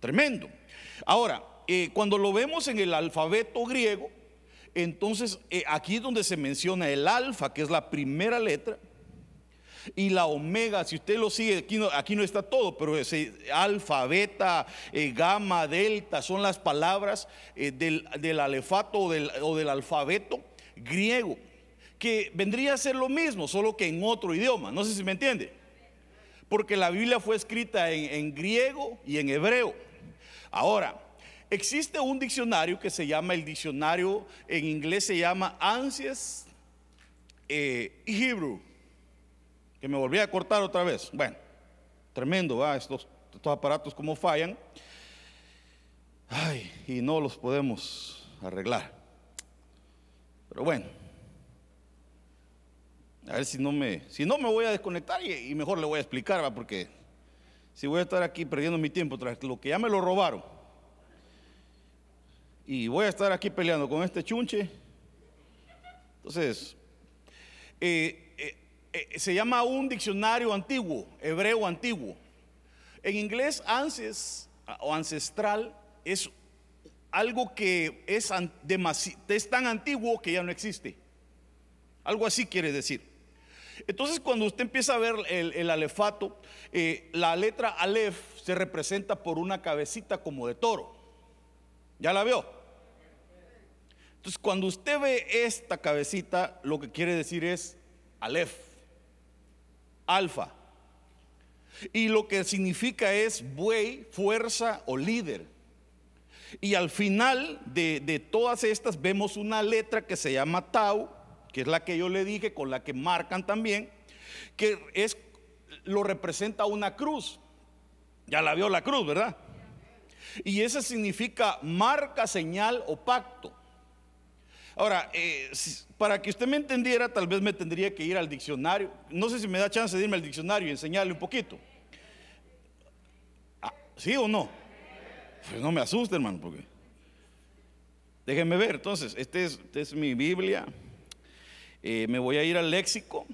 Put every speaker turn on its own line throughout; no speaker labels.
Tremendo. Ahora, eh, cuando lo vemos en el alfabeto griego, entonces eh, aquí es donde se menciona el alfa, que es la primera letra, y la omega, si usted lo sigue, aquí no, está todo, pero ese alfa, beta, eh, gamma, delta, son las palabras del, alefato o del, o del alfabeto griego, que vendría a ser lo mismo, solo que en otro idioma. No sé si me entiende. Porque la Biblia fue escrita en, griego y en hebreo. Ahora, existe un diccionario que se llama el diccionario, en inglés se llama Ansias eh, Hebrew, que me volví a cortar otra vez. Bueno, tremendo, ¿va? Estos, estos aparatos como fallan. Ay, y no los podemos arreglar. Pero bueno, a ver si no me, si no me voy a desconectar y, mejor le voy a explicar, ¿va? porque si voy a estar aquí perdiendo mi tiempo tras lo que ya me lo robaron y voy a estar aquí peleando con este chunche, entonces eh, eh, eh, se llama un diccionario antiguo, hebreo antiguo. En inglés, ances o ancestral es algo que es, es tan antiguo que ya no existe. Algo así quiere decir. Entonces cuando usted empieza a ver el, alefato, eh, la letra alef se representa por una cabecita como de toro. ¿Ya la vio? Entonces cuando usted ve esta cabecita, lo que quiere decir es alef, alfa. Y lo que significa es buey, fuerza o líder. Y al final de, de todas estas vemos una letra que se llama tau, que es la que yo le dije, con la que marcan también, que es lo representa una cruz. Ya la vio la cruz, ¿verdad? Y ese significa marca, señal o pacto. Ahora, eh, para que usted me entendiera, tal vez me tendría que ir al diccionario. No sé si me da chance de irme al diccionario y enseñarle un poquito. Ah, ¿Sí o no? Pues no me asuste, hermano, porque. Déjenme ver, entonces, esta es, este es mi Biblia. Eh, me voy a ir al léxico.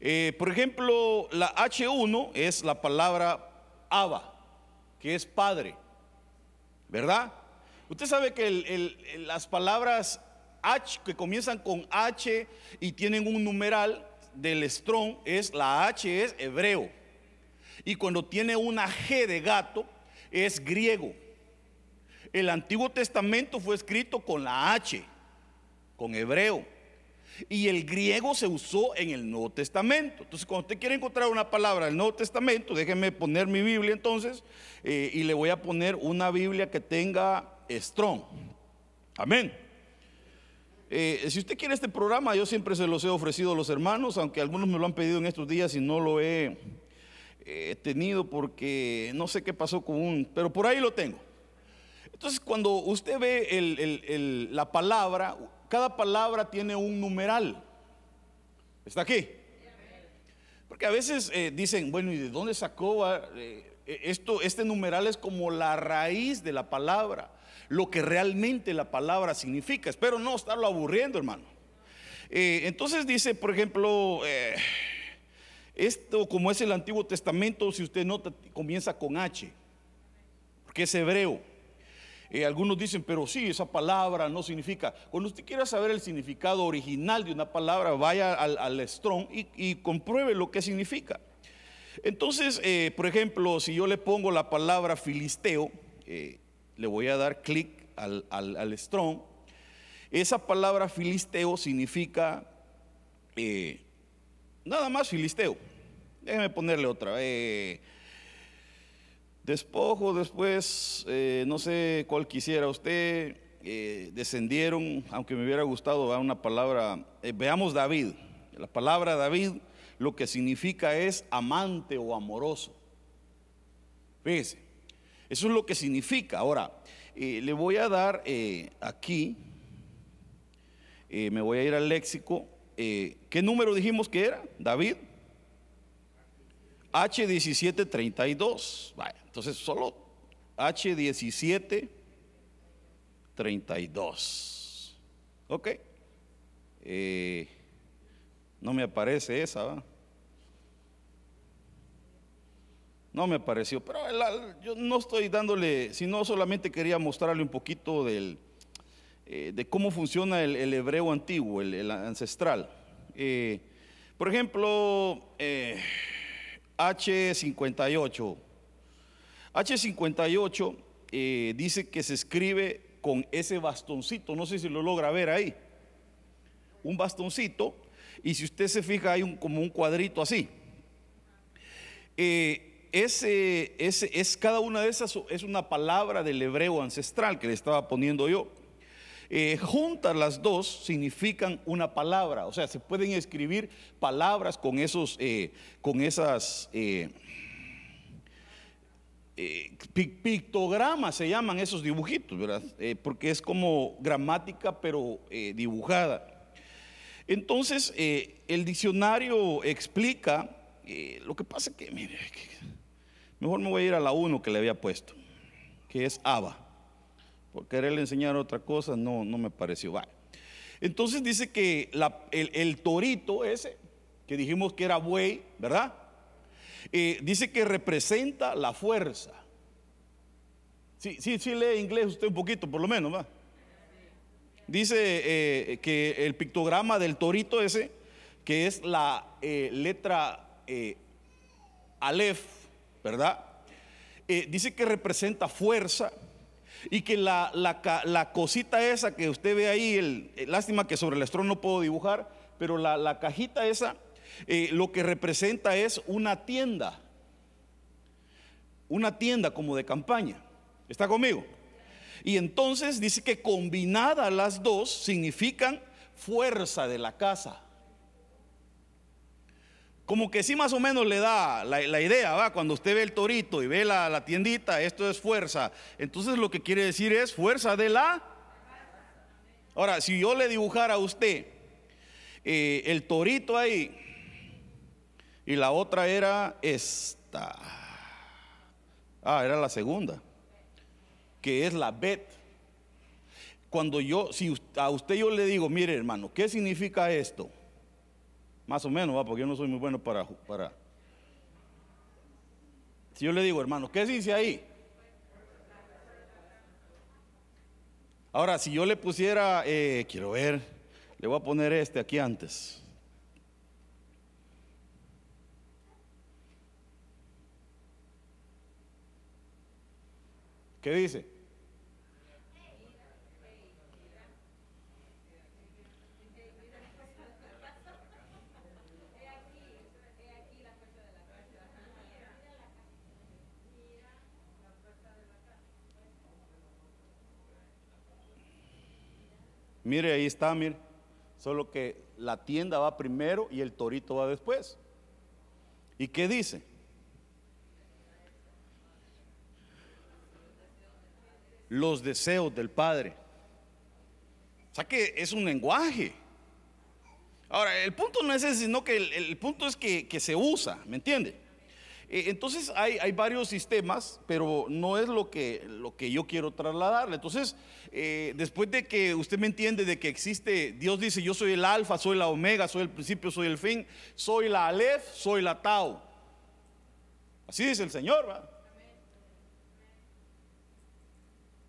Eh, por ejemplo, la H1 es la palabra Abba, que es padre, ¿verdad? Usted sabe que las palabras H que comienzan con H y tienen un numeral del strong es la H es hebreo. Y cuando tiene una G de gato es griego. El Antiguo Testamento fue escrito con la H con hebreo. Y el griego se usó en el Nuevo Testamento. Entonces, cuando usted quiere encontrar una palabra del Nuevo Testamento, déjeme poner mi Biblia entonces eh, y le voy a poner una Biblia que tenga strong. Amén. Eh, si usted quiere este programa, yo siempre se los he ofrecido a los hermanos, aunque algunos me lo han pedido en estos días y no lo he tenido porque no sé qué pasó con un, pero por ahí lo tengo. Entonces, cuando usted ve la palabra, cada palabra tiene un numeral. ¿Está aquí? Porque a veces eh, dicen, bueno, ¿y de dónde sacó eh, esto? Este numeral es como la raíz de la palabra, lo que realmente la palabra significa. Espero no estarlo aburriendo, hermano. Eh, entonces dice, por ejemplo, esto como es el Antiguo Testamento, si usted nota, comienza con H, porque es hebreo. Eh, algunos dicen, pero sí, esa palabra no significa. Cuando usted quiera saber el significado original de una palabra, vaya al, Strong y, compruebe lo que significa. Entonces, eh, por ejemplo, si yo le pongo la palabra filisteo, eh, le voy a dar clic al, al, Strong. Esa palabra filisteo significa nada más filisteo. Déjeme ponerle otra. Despojo después, eh, no sé cuál quisiera usted, eh, descendieron, aunque me hubiera gustado una palabra, eh, veamos David, la palabra David lo que significa es amante o amoroso. Fíjese, eso es lo que significa. Ahora, le voy a dar aquí, me voy a ir al léxico, ¿qué número dijimos que era? David. H1732. Vaya. Entonces, solo H17, 32. Ok. Eh, no me aparece esa. No me pareció, pero yo no estoy dándole, sino solamente quería mostrarle un poquito del, eh, de cómo funciona el, hebreo antiguo, el, ancestral. Eh, por ejemplo, H58. H58 dice que se escribe con ese bastoncito, no sé si lo logra ver ahí, un bastoncito, y si usted se fija hay un, como un cuadrito así. Eh, ese, ese, es cada una de esas es una palabra del hebreo ancestral que le estaba poniendo yo. Eh, juntas las dos significan una palabra, o sea, se pueden escribir palabras con esos, eh, con esas pictogramas se llaman esos dibujitos, ¿verdad? porque es como gramática pero dibujada. Entonces, el diccionario explica lo que pasa que, mire, Mejor me voy a ir a la 1 que le había puesto, que es Abba. Por quererle enseñar otra cosa, no, no me pareció. Entonces dice que el, torito ese, que dijimos que era buey, ¿verdad? Eh, dice que representa la fuerza. Sí, sí, sí lee inglés usted un poquito, por lo menos, ¿va? Dice eh, que el pictograma del torito ese, que es la eh, letra Aleph, ¿verdad? Dice que representa fuerza y que la, la, cosita esa que usted ve ahí, el, lástima que sobre el estrón no puedo dibujar, pero la, cajita esa eh, lo que representa es una tienda, una tienda como de campaña. ¿Está conmigo? Y entonces dice que combinadas las dos significan fuerza de la casa como que sí más o menos le da la, idea, ¿va? Cuando usted ve el torito y ve la, tiendita, esto es fuerza. Entonces lo que quiere decir es fuerza de la... Ahora, si yo le dibujara a usted eh, el torito ahí y la otra era esta. Ah, era la segunda, que es la bet. Cuando yo, si a usted yo le digo, mire hermano, ¿qué significa esto? Más o menos, ¿va? porque yo no soy muy bueno para, para... Si yo le digo, hermano, ¿qué dice ahí? Ahora, si yo le pusiera, eh, quiero ver, le voy a poner este aquí antes. ¿Qué dice? Mire, ahí está, mire. Solo que la tienda va primero y el torito va después. ¿Y qué dice? Los deseos del Padre. O sea que es un lenguaje. Ahora, el punto no es ese, sino que el, punto es que, que se usa, ¿me entiende? Eh, entonces hay, varios sistemas, pero no es lo que, lo que yo quiero trasladarle. Entonces, eh, después de que usted me entiende de que existe, Dios dice, yo soy el alfa, soy la omega, soy el principio, soy el fin, soy la alef, soy la tau. Así dice el Señor. ¿verdad?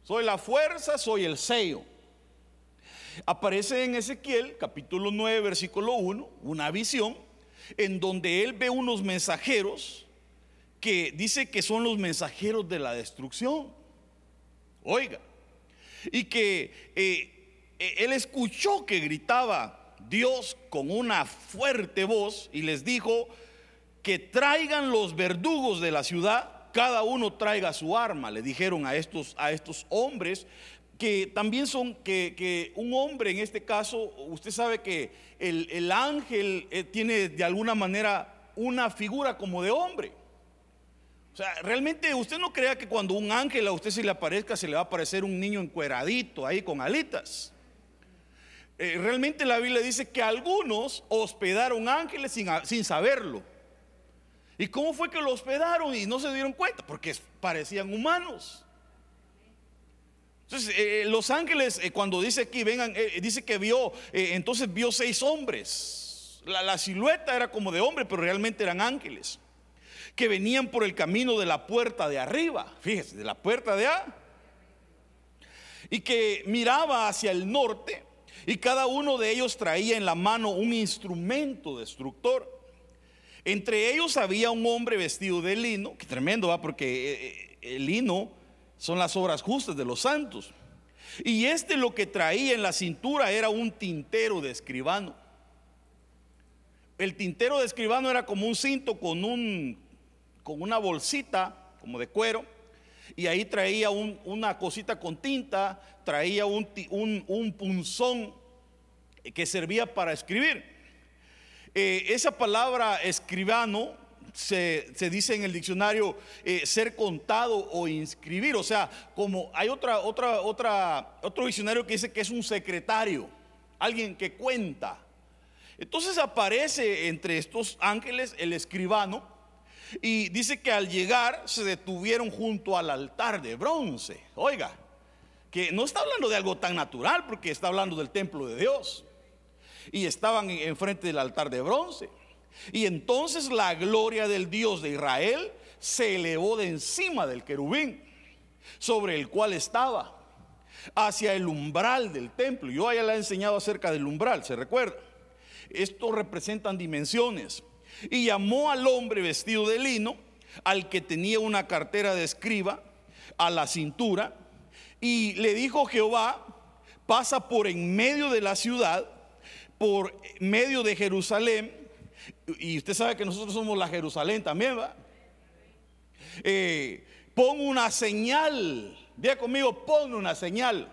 Soy la fuerza, soy el sello. Aparece en Ezequiel capítulo 9, versículo 1, una visión en donde él ve unos mensajeros que dice que son los mensajeros de la destrucción. Oiga, y que eh, eh, él escuchó que gritaba Dios con una fuerte voz y les dijo que traigan los verdugos de la ciudad, cada uno traiga su arma, le dijeron a estos, a estos hombres que también son, que, un hombre en este caso, usted sabe que el, ángel eh, tiene de alguna manera una figura como de hombre. O sea, realmente usted no crea que cuando un ángel a usted se le aparezca, se le va a aparecer un niño encueradito ahí con alitas. Eh, realmente la Biblia dice que algunos hospedaron ángeles sin, sin saberlo. ¿Y cómo fue que lo hospedaron y no se dieron cuenta? Porque parecían humanos. Entonces, eh, los ángeles, eh, cuando dice aquí, vengan, dice que vio, entonces vio seis hombres. La, silueta era como de hombre, pero realmente eran ángeles. Que venían por el camino de la puerta de arriba, fíjese, de la puerta de A, y que miraba hacia el norte, y cada uno de ellos traía en la mano un instrumento destructor. Entre ellos había un hombre vestido de lino, que tremendo va, porque eh, eh, el lino son las obras justas de los santos. Y este lo que traía en la cintura era un tintero de escribano. El tintero de escribano era como un cinto con, un, con una bolsita como de cuero. Y ahí traía una cosita con tinta, traía un, un, punzón que servía para escribir. Eh, esa palabra escribano se, dice en el diccionario eh, ser contado o inscribir. O sea, como hay otra, otra, otra, otro diccionario que dice que es un secretario, alguien que cuenta. Entonces aparece entre estos ángeles el escribano y dice que al llegar se detuvieron junto al altar de bronce. Oiga, que no está hablando de algo tan natural porque está hablando del templo de Dios. Y estaban enfrente del altar de bronce. Y entonces la gloria del Dios de Israel se elevó de encima del querubín sobre el cual estaba hacia el umbral del templo. Yo ya le he enseñado acerca del umbral, ¿se recuerda? Esto representan dimensiones. Y llamó al hombre vestido de lino, al que tenía una cartera de escriba a la cintura, y le dijo Jehová, pasa por en medio de la ciudad, por medio de Jerusalén, y usted sabe que nosotros somos la Jerusalén también, ¿va? Eh, pon una señal, diga conmigo, pon una señal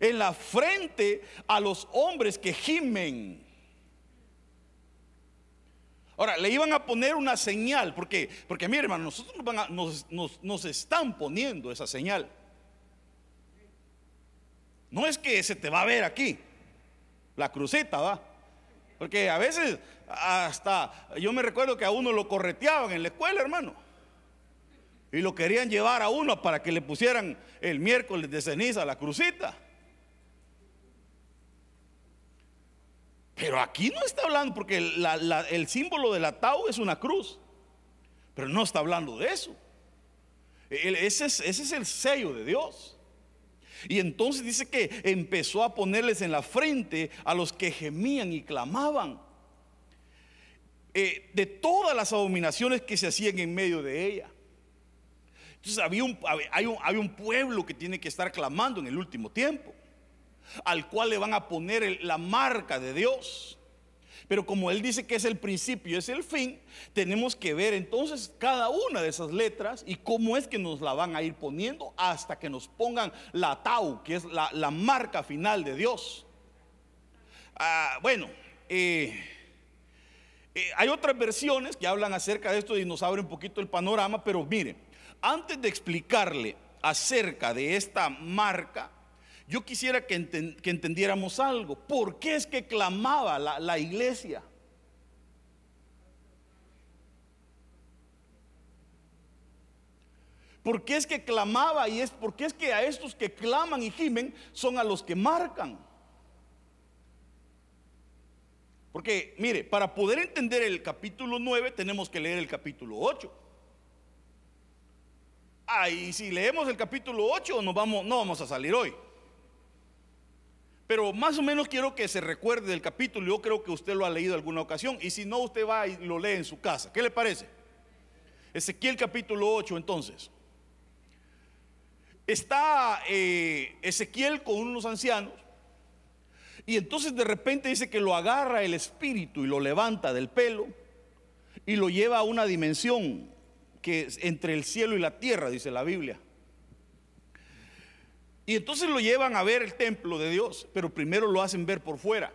en la frente a los hombres que gimen. Ahora, le iban a poner una señal, porque, porque hermano, nosotros nos, nos, nos están poniendo esa señal. No es que se te va a ver aquí, la cruceta, va. Porque a veces hasta, yo me recuerdo que a uno lo correteaban en la escuela, hermano. Y lo querían llevar a uno para que le pusieran el miércoles de ceniza la crucita. Pero aquí no está hablando, porque el símbolo del atao es una cruz. Pero no está hablando de eso. Ese es, el sello de Dios. Y entonces dice que empezó a ponerles en la frente a los que gemían y clamaban. Eh, de todas las abominaciones que se hacían en medio de ella. Entonces había hay un pueblo que tiene que estar clamando en el último tiempo, al cual le van a poner la marca de Dios. Pero como él dice que es el principio, es el fin, tenemos que ver entonces cada una de esas letras y cómo es que nos la van a ir poniendo hasta que nos pongan la tau, que es la, marca final de Dios. Ah, bueno, eh, eh, hay otras versiones que hablan acerca de esto y nos abren un poquito el panorama, pero mire, antes de explicarle acerca de esta marca, yo quisiera que, entendiéramos algo. ¿Por qué es que clamaba la, iglesia? ¿Por qué es que clamaba y es porque es que a estos que claman y gimen son a los que marcan? Porque, mire, para poder entender el capítulo 9 tenemos que leer el capítulo 8. Ah, y si leemos el capítulo 8 nos vamos, no vamos a salir hoy. Pero más o menos quiero que se recuerde del capítulo. Yo creo que usted lo ha leído alguna ocasión. Y si no, usted va y lo lee en su casa. ¿Qué le parece? Ezequiel capítulo 8 entonces. Está eh, Ezequiel con unos ancianos. Y entonces de repente dice que lo agarra el espíritu y lo levanta del pelo. Y lo lleva a una dimensión que es entre el cielo y la tierra, dice la Biblia. Y entonces lo llevan a ver el templo de Dios, pero primero lo hacen ver por fuera.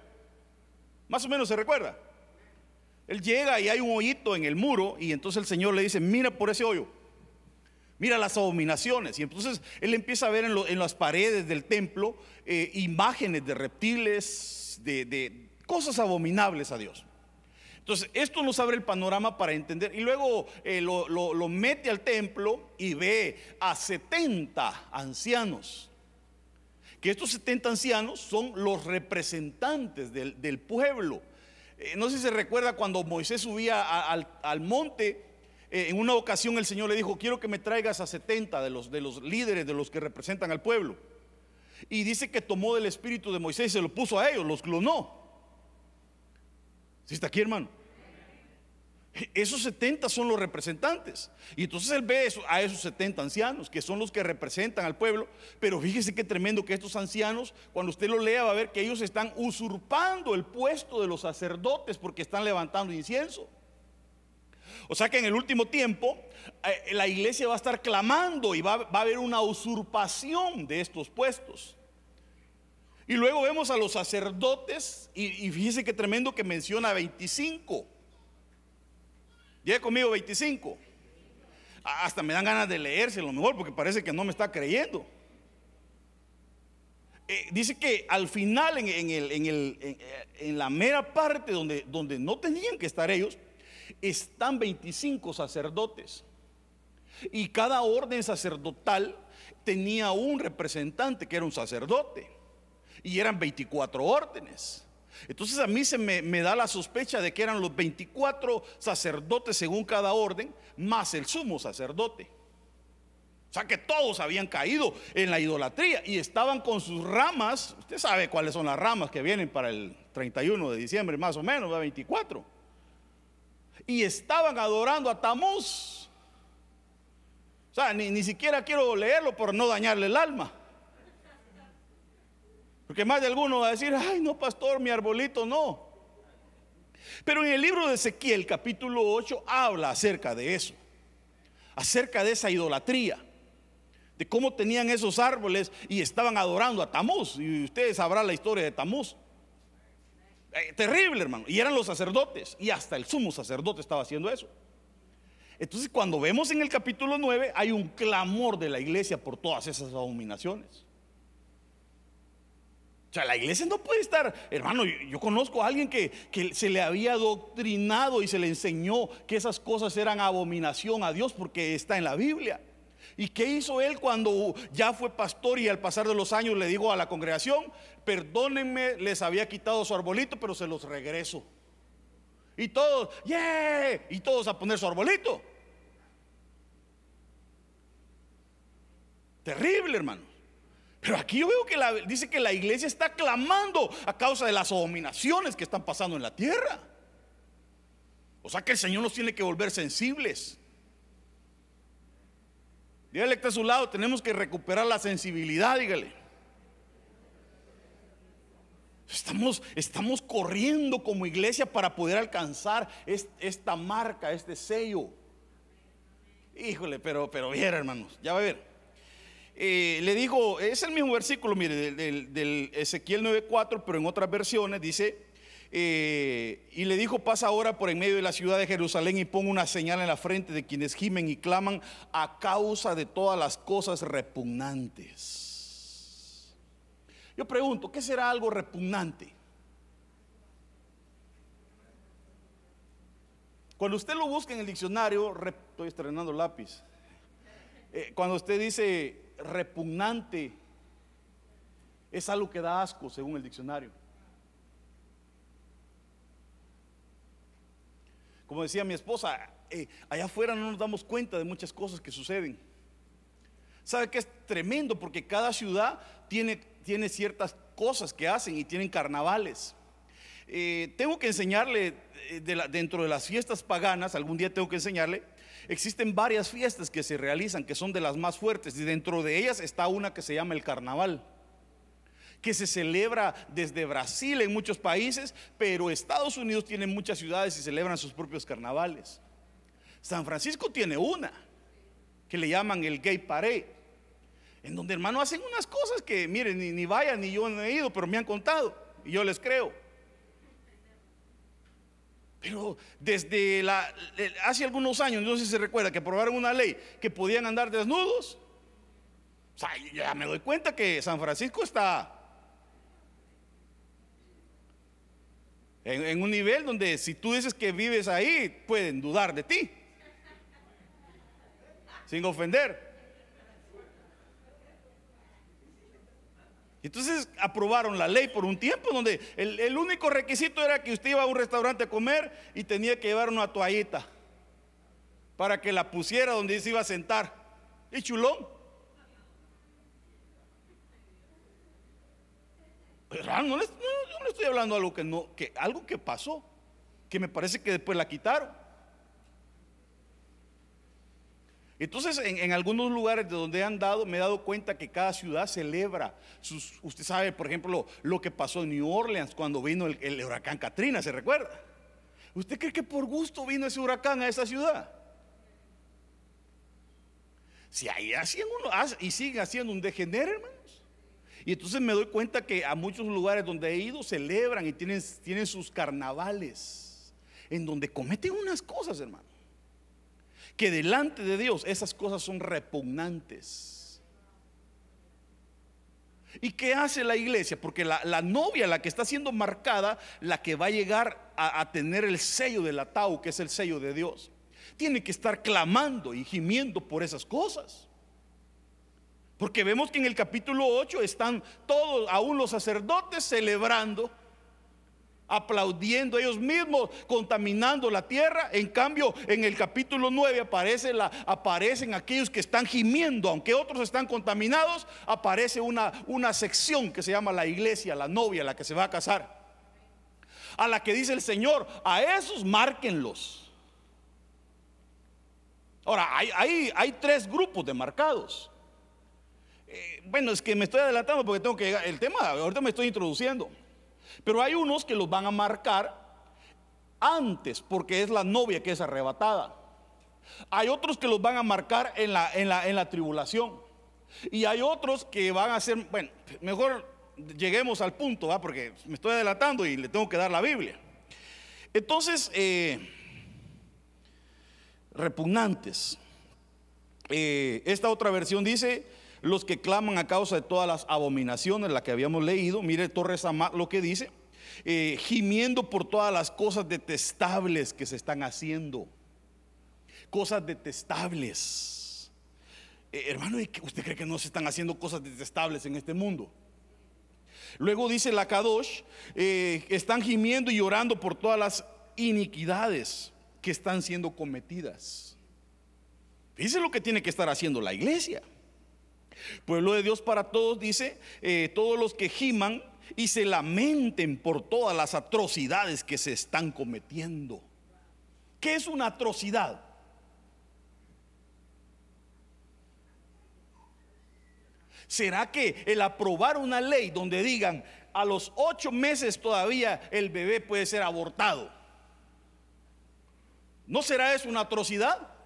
Más o menos se recuerda. Él llega y hay un hoyito en el muro y entonces el Señor le dice, mira por ese hoyo, mira las abominaciones. Y entonces él empieza a ver en, las paredes del templo eh, imágenes de reptiles, de, cosas abominables a Dios. Entonces, esto nos abre el panorama para entender. Y luego eh, lo, lo, mete al templo y ve a 70 ancianos que estos 70 ancianos son los representantes del, pueblo. Eh, no sé si se recuerda cuando Moisés subía al, monte, eh, en una ocasión el Señor le dijo, quiero que me traigas a 70 de los, de los líderes, de los que representan al pueblo. Y dice que tomó del espíritu de Moisés y se lo puso a ellos, los clonó. ¿Sí está aquí, hermano? Esos 70 son los representantes. Y entonces él ve a esos 70 ancianos, que son los que representan al pueblo. Pero fíjese qué tremendo que estos ancianos, cuando usted lo lea, va a ver que ellos están usurpando el puesto de los sacerdotes porque están levantando incienso. O sea que en el último tiempo eh, la iglesia va a estar clamando y va, a haber una usurpación de estos puestos. Y luego vemos a los sacerdotes y, y fíjese qué tremendo que menciona 25. Llegue conmigo 25. Hasta me dan ganas de leerse lo mejor porque parece que no me está creyendo. Eh, dice que al final, en, el, en, en, la mera parte donde, donde no tenían que estar ellos, están 25 sacerdotes. Y cada orden sacerdotal tenía un representante que era un sacerdote. Y eran 24 órdenes. Entonces a mí se me, da la sospecha de que eran los 24 sacerdotes según cada orden, más el sumo sacerdote. O sea que todos habían caído en la idolatría y estaban con sus ramas. Usted sabe cuáles son las ramas que vienen para el 31 de diciembre, más o menos, 24. Y estaban adorando a Tamuz. O sea, ni, ni siquiera quiero leerlo por no dañarle el alma. Porque más de alguno va a decir, ay, no, pastor, mi arbolito no. Pero en el libro de Ezequiel, capítulo 8, habla acerca de eso, acerca de esa idolatría, de cómo tenían esos árboles y estaban adorando a Tamuz. Y ustedes sabrán la historia de Tamuz. Eh, terrible, hermano. Y eran los sacerdotes, y hasta el sumo sacerdote estaba haciendo eso. Entonces, cuando vemos en el capítulo 9, hay un clamor de la iglesia por todas esas abominaciones. O sea, la iglesia no puede estar, hermano, yo, conozco a alguien que, que, se le había doctrinado y se le enseñó que esas cosas eran abominación a Dios porque está en la Biblia. ¿Y qué hizo él cuando ya fue pastor y al pasar de los años le dijo a la congregación, perdónenme, les había quitado su arbolito, pero se los regreso? Y todos, yeah, y todos a poner su arbolito. Terrible, hermano. Pero aquí yo veo que la, dice que la iglesia está clamando a causa de las abominaciones que están pasando en la tierra. O sea que el Señor nos tiene que volver sensibles. Dígale que está a su lado, tenemos que recuperar la sensibilidad, dígale. Estamos, estamos corriendo como iglesia para poder alcanzar esta marca, este sello. Híjole, pero, pero bien, hermanos, ya va a ver. Eh, le dijo, es el mismo versículo, mire, del, Ezequiel 9.4, pero en otras versiones dice, eh, y le dijo, pasa ahora por en medio de la ciudad de Jerusalén y pon una señal en la frente de quienes gimen y claman a causa de todas las cosas repugnantes. Yo pregunto, ¿qué será algo repugnante? Cuando usted lo busca en el diccionario, estoy estrenando lápiz. Eh, cuando usted dice repugnante es algo que da asco, según el diccionario. Como decía mi esposa, eh, allá afuera no nos damos cuenta de muchas cosas que suceden. ¿Sabe que es tremendo? Porque cada ciudad tiene, tiene ciertas cosas que hacen y tienen carnavales. Eh, tengo que enseñarle eh, dentro de las fiestas paganas, algún día tengo que enseñarle Existen varias fiestas que se realizan que son de las más fuertes y dentro de ellas está una que se llama el carnaval que se celebra desde Brasil en muchos países, pero Estados Unidos tiene muchas ciudades y celebran sus propios carnavales. San Francisco tiene una que le llaman el Gay Parade, en donde hermano hacen unas cosas que, miren, ni, vayan ni yo no he ido, pero me han contado y yo les creo. Pero desde la, hace algunos años, no sé si se recuerda, que aprobaron una ley que podían andar desnudos. O sea, ya me doy cuenta que San Francisco está en un nivel donde si tú dices que vives ahí, pueden dudar de ti. Sin ofender. Entonces aprobaron la ley por un tiempo donde el, único requisito era que usted iba a un restaurante a comer y tenía que llevar una toallita para que la pusiera donde se iba a sentar. Y chulón. No, le, no, estoy hablando de algo que no, que algo que pasó, que me parece que después la quitaron. Entonces, en, algunos lugares de donde he andado, me he dado cuenta que cada ciudad celebra sus. Usted sabe, por ejemplo, lo que pasó en New Orleans cuando vino el, huracán Katrina, ¿se recuerda? ¿Usted cree que por gusto vino ese huracán a esa ciudad? Si ahí hacían uno, y siguen haciendo un degenere, hermanos. Y entonces me doy cuenta que a muchos lugares donde he ido celebran y tienen, tienen sus carnavales, en donde cometen unas cosas, hermano que delante de Dios esas cosas son repugnantes. ¿Y qué hace la iglesia? Porque la, novia, la que está siendo marcada, la que va a llegar a, a tener el sello del atau, que es el sello de Dios, tiene que estar clamando y gimiendo por esas cosas. Porque vemos que en el capítulo 8 están todos, aún los sacerdotes, celebrando aplaudiendo ellos mismos, contaminando la tierra. En cambio, en el capítulo 9 aparece aparecen aquellos que están gimiendo, aunque otros están contaminados, aparece una, una sección que se llama la iglesia, la novia, la que se va a casar. A la que dice el Señor, a esos márquenlos. Ahora, hay, hay, tres grupos de marcados. Eh, bueno, es que me estoy adelantando porque tengo que llegar. El tema, ahorita me estoy introduciendo. Pero hay unos que los van a marcar antes, porque es la novia que es arrebatada. Hay otros que los van a marcar en la, en la, en la tribulación. Y hay otros que van a ser, bueno, mejor lleguemos al punto, ¿va? porque me estoy adelantando y le tengo que dar la Biblia. Entonces, eh, repugnantes. Eh, esta otra versión dice, los que claman a causa de todas las abominaciones, la que habíamos leído. Mire Torres Amat lo que dice, eh, gimiendo por todas las cosas detestables que se están haciendo. Cosas detestables. Eh, hermano, ¿usted cree que no se están haciendo cosas detestables en este mundo? Luego dice la Kadosh, eh, están gimiendo y llorando por todas las iniquidades que están siendo cometidas. Fíjense lo que tiene que estar haciendo la iglesia. Pueblo de Dios para todos dice, eh, todos los que giman y se lamenten por todas las atrocidades que se están cometiendo. ¿Qué es una atrocidad? ¿Será que el aprobar una ley donde digan a los ocho meses todavía el bebé puede ser abortado? ¿No será eso una atrocidad?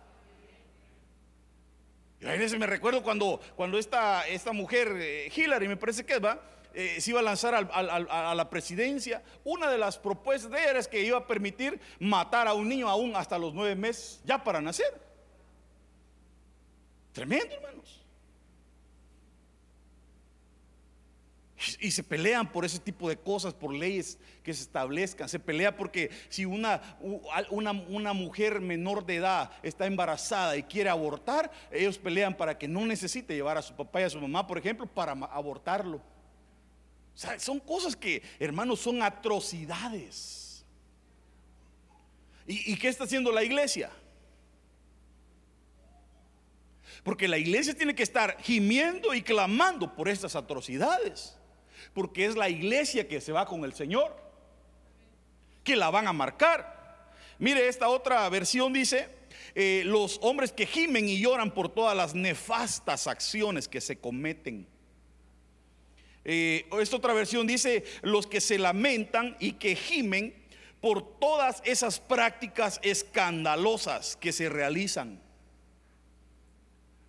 Veces me recuerdo cuando, cuando esta, esta mujer, eh, Hillary, me parece que va, eh, se iba a lanzar a la presidencia. Una de las propuestas de ella era que iba a permitir matar a un niño aún hasta los nueve meses, ya para nacer. Tremendo, hermanos. Y se pelean por ese tipo de cosas, por leyes que se establezcan. Se pelea porque si una, una, mujer menor de edad está embarazada y quiere abortar, ellos pelean para que no necesite llevar a su papá y a su mamá, por ejemplo, para abortarlo. O sea, son cosas que, hermanos, son atrocidades. ¿Y, y qué está haciendo la iglesia? Porque la iglesia tiene que estar gimiendo y clamando por estas atrocidades porque es la iglesia que se va con el Señor, que la van a marcar. Mire, esta otra versión dice, eh, los hombres que gimen y lloran por todas las nefastas acciones que se cometen. Eh, esta otra versión dice, los que se lamentan y que gimen por todas esas prácticas escandalosas que se realizan.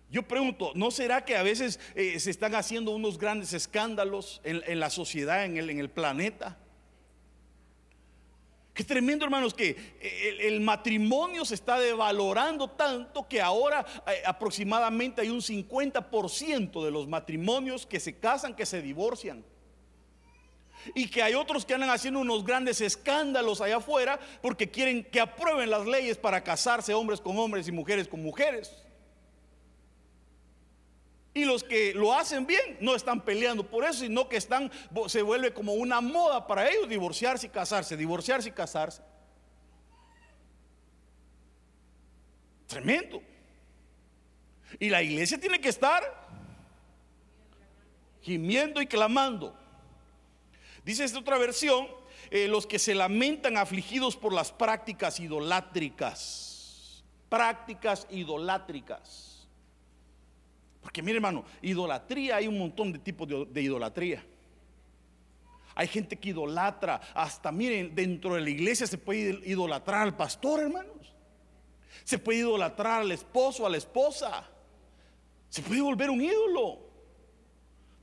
Yo pregunto, ¿no será que a veces eh, se están haciendo unos grandes escándalos en, la sociedad, en el, planeta? Qué tremendo, hermanos, que eh, el, matrimonio se está devalorando tanto que ahora eh, aproximadamente hay un 50% de los matrimonios que se casan, que se divorcian. Y que hay otros que andan haciendo unos grandes escándalos allá afuera porque quieren que aprueben las leyes para casarse hombres con hombres y mujeres con mujeres. Y los que lo hacen bien no están peleando por eso, sino que están, se vuelve como una moda para ellos divorciarse y casarse, divorciarse y casarse. Tremendo. Y la iglesia tiene que estar gimiendo y clamando. Dice esta otra versión, eh, los que se lamentan afligidos por las prácticas idolátricas. Prácticas idolátricas. Porque mire hermano, idolatría hay un montón de tipos de, idolatría. Hay gente que idolatra, hasta miren, dentro de la iglesia se puede idolatrar al pastor, hermanos. Se puede idolatrar al esposo, a la esposa. Se puede volver un ídolo.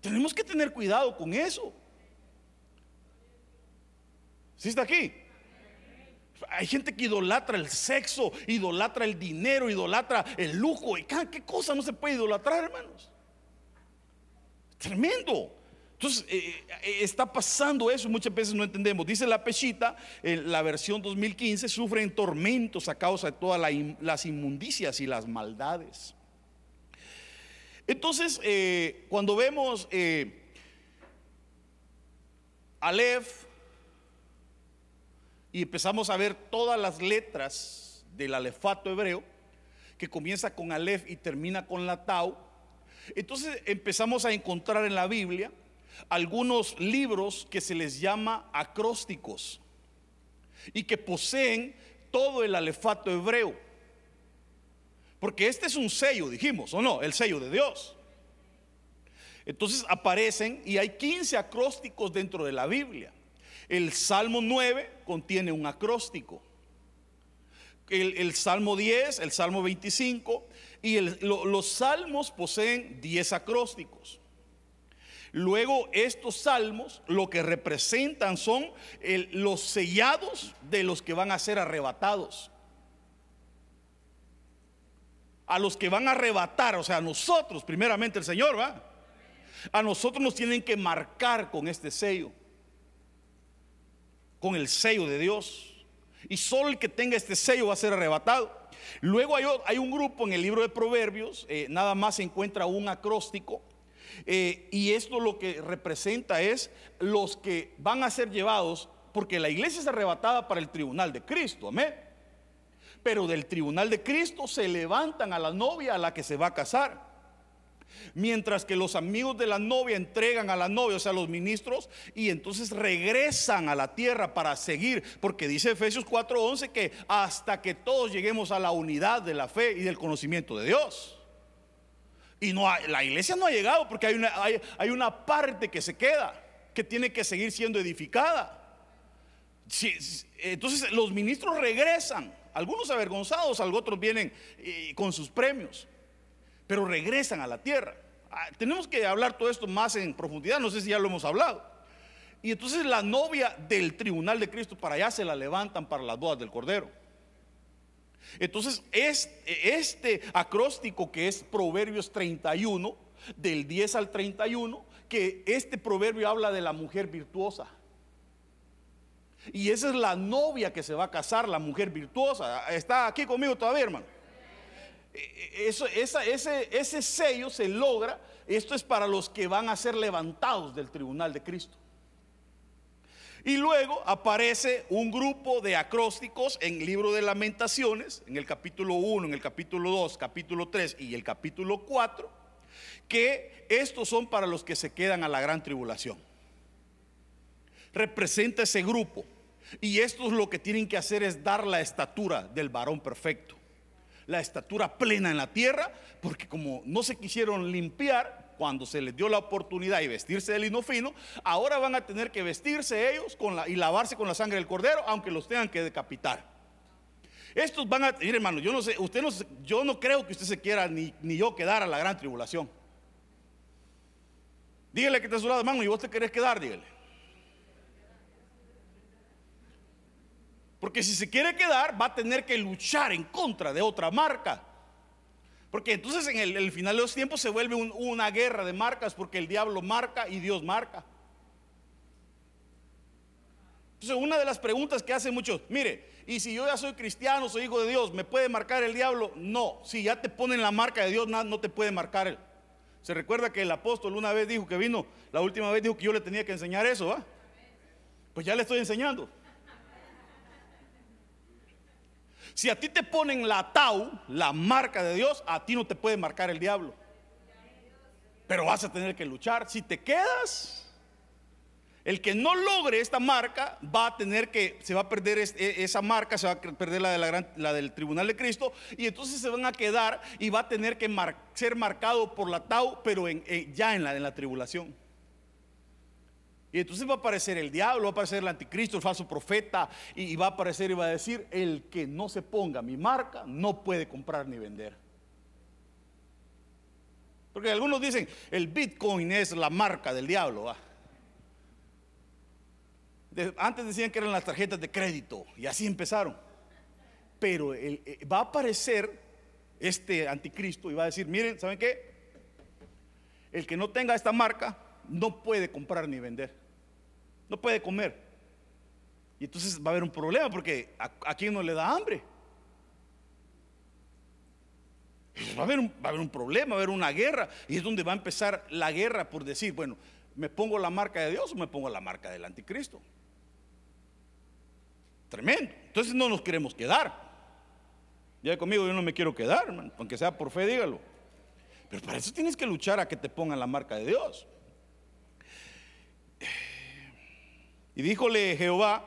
Tenemos que tener cuidado con eso. ¿Sí está aquí? Hay gente que idolatra el sexo, idolatra el dinero, idolatra el lujo. ¿Y qué cosa no se puede idolatrar, hermanos? Tremendo. Entonces, eh, eh, está pasando eso, muchas veces no entendemos. Dice la Pechita, en la versión 2015, sufren tormentos a causa de todas las inmundicias y las maldades. Entonces, eh, cuando vemos Aleph y empezamos a ver todas las letras del alefato hebreo, que comienza con Aleph y termina con la Tau, entonces empezamos a encontrar en la Biblia algunos libros que se les llama acrósticos y que poseen todo el alefato hebreo. Porque este es un sello, dijimos, ¿o no? El sello de Dios. Entonces aparecen y hay 15 acrósticos dentro de la Biblia. El Salmo 9 contiene un acróstico. El, Salmo 10, el Salmo 25 y los salmos poseen 10 acrósticos. Luego estos salmos lo que representan son los sellados de los que van a ser arrebatados. A los que van a arrebatar, o sea, a nosotros, primeramente el Señor, ¿va? A nosotros nos tienen que marcar con este sello, con el sello de Dios. Y solo el que tenga este sello va a ser arrebatado. Luego hay, un grupo en el libro de Proverbios, eh, nada más se encuentra un acróstico eh, y esto lo que representa es los que van a ser llevados, porque la iglesia es arrebatada para el tribunal de Cristo, amén. Pero del tribunal de Cristo se levantan a la novia a la que se va a casar. Mientras que los amigos de la novia entregan a la novia, o sea, los ministros, y entonces regresan a la tierra para seguir, porque dice Efesios 4:11 que hasta que todos lleguemos a la unidad de la fe y del conocimiento de Dios. Y no la iglesia no ha llegado porque hay una, hay, una parte que se queda, que tiene que seguir siendo edificada. entonces los ministros regresan, algunos avergonzados, otros vienen eh, con sus premios, pero regresan a la tierra. Ah, tenemos que hablar todo esto más en profundidad, no sé si ya lo hemos hablado. Y entonces la novia del tribunal de Cristo para allá se la levantan para las bodas del Cordero. Entonces, este, acróstico que es Proverbios 31, del 10 al 31, que este proverbio habla de la mujer virtuosa. Y esa es la novia que se va a casar, la mujer virtuosa. Está aquí conmigo todavía, hermano. E, e, eso, ese, ese sello se logra. Esto es para los que van a ser levantados del tribunal de Cristo. Y luego aparece un grupo de acrósticos en el libro de lamentaciones, en el capítulo 1, en el capítulo 2, capítulo 3 y el capítulo 4, que estos son para los que se quedan a la gran tribulación. Representa ese grupo. Y estos lo que tienen que hacer es dar la estatura del varón perfecto. La estatura plena en la tierra, porque como no se quisieron limpiar, cuando se les dio la oportunidad de vestirse de lino fino, ahora van a tener que vestirse ellos con la, y lavarse con la sangre del cordero, aunque los tengan que decapitar. Estos van a, mire hermano, yo no sé, usted no, yo no creo que usted se quiera ni, ni yo quedar a la gran tribulación. Dígale que está a su lado, hermano, y vos te querés quedar, dígale. Porque si se quiere quedar, va a tener que luchar en contra de otra marca. Porque entonces en el, final de los tiempos se vuelve una guerra de marcas porque el diablo marca y Dios marca. Entonces una de las preguntas que hacen muchos, mire, y si yo ya soy cristiano, soy hijo de Dios, ¿me puede marcar el diablo? No, si ya te ponen la marca de Dios, no, no te puede marcar él. Se recuerda que el apóstol una vez dijo que vino, la última vez dijo que yo le tenía que enseñar eso, ¿va? Pues ya le estoy enseñando. Si a ti te ponen la tau, la marca de Dios, a ti no te puede marcar el diablo. Pero vas a tener que luchar. Si te quedas, el que no logre esta marca va a tener que, se va a perder e, esa marca, se va a perder la, de la, la del Tribunal de Cristo, y entonces se van a quedar y va a tener que ser marcado por la Tau, pero ya en la, en la tribulación. Y entonces va a aparecer el diablo, va a aparecer el anticristo, el falso profeta, y, va a aparecer y va a decir, el que no se ponga mi marca no puede comprar ni vender. Porque algunos dicen, el Bitcoin es la marca del diablo antes decían que eran las tarjetas de crédito y así empezaron. Pero eh, va a aparecer este anticristo y va a decir, miren, ¿saben qué? El que no tenga esta marca no puede comprar ni vender. No puede comer. Y entonces va a haber un problema porque a, quién no le da hambre. Va a, haber un, va a haber un problema, va a haber una guerra. Y es donde va a empezar la guerra por decir, bueno, ¿me pongo la marca de Dios o me pongo la marca del anticristo? Tremendo. Entonces no nos queremos quedar. Ya conmigo, yo no me quiero quedar, aunque sea por fe, dígalo. Pero para eso tienes que luchar a que te pongan la marca de Dios. Y díjole Jehová,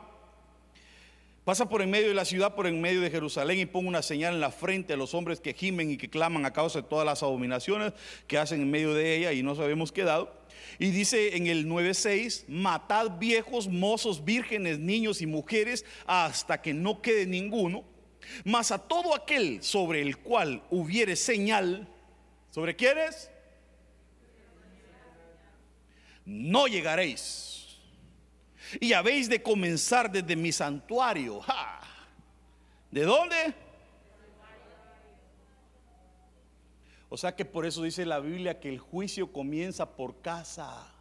pasa por en medio de la ciudad, por en medio de Jerusalén y ponga una señal en la frente a los hombres que gimen y que claman a causa de todas las abominaciones que hacen en medio de ella y no sabemos qué dado. Y dice en el 9.6, matad viejos, mozos, vírgenes, niños y mujeres hasta que no quede ninguno. Mas a todo aquel sobre el cual hubiere señal, ¿sobre quiénes? No llegaréis. Y habéis de comenzar desde mi santuario. ¿De dónde? O sea que por eso dice la Biblia que el juicio comienza por casa.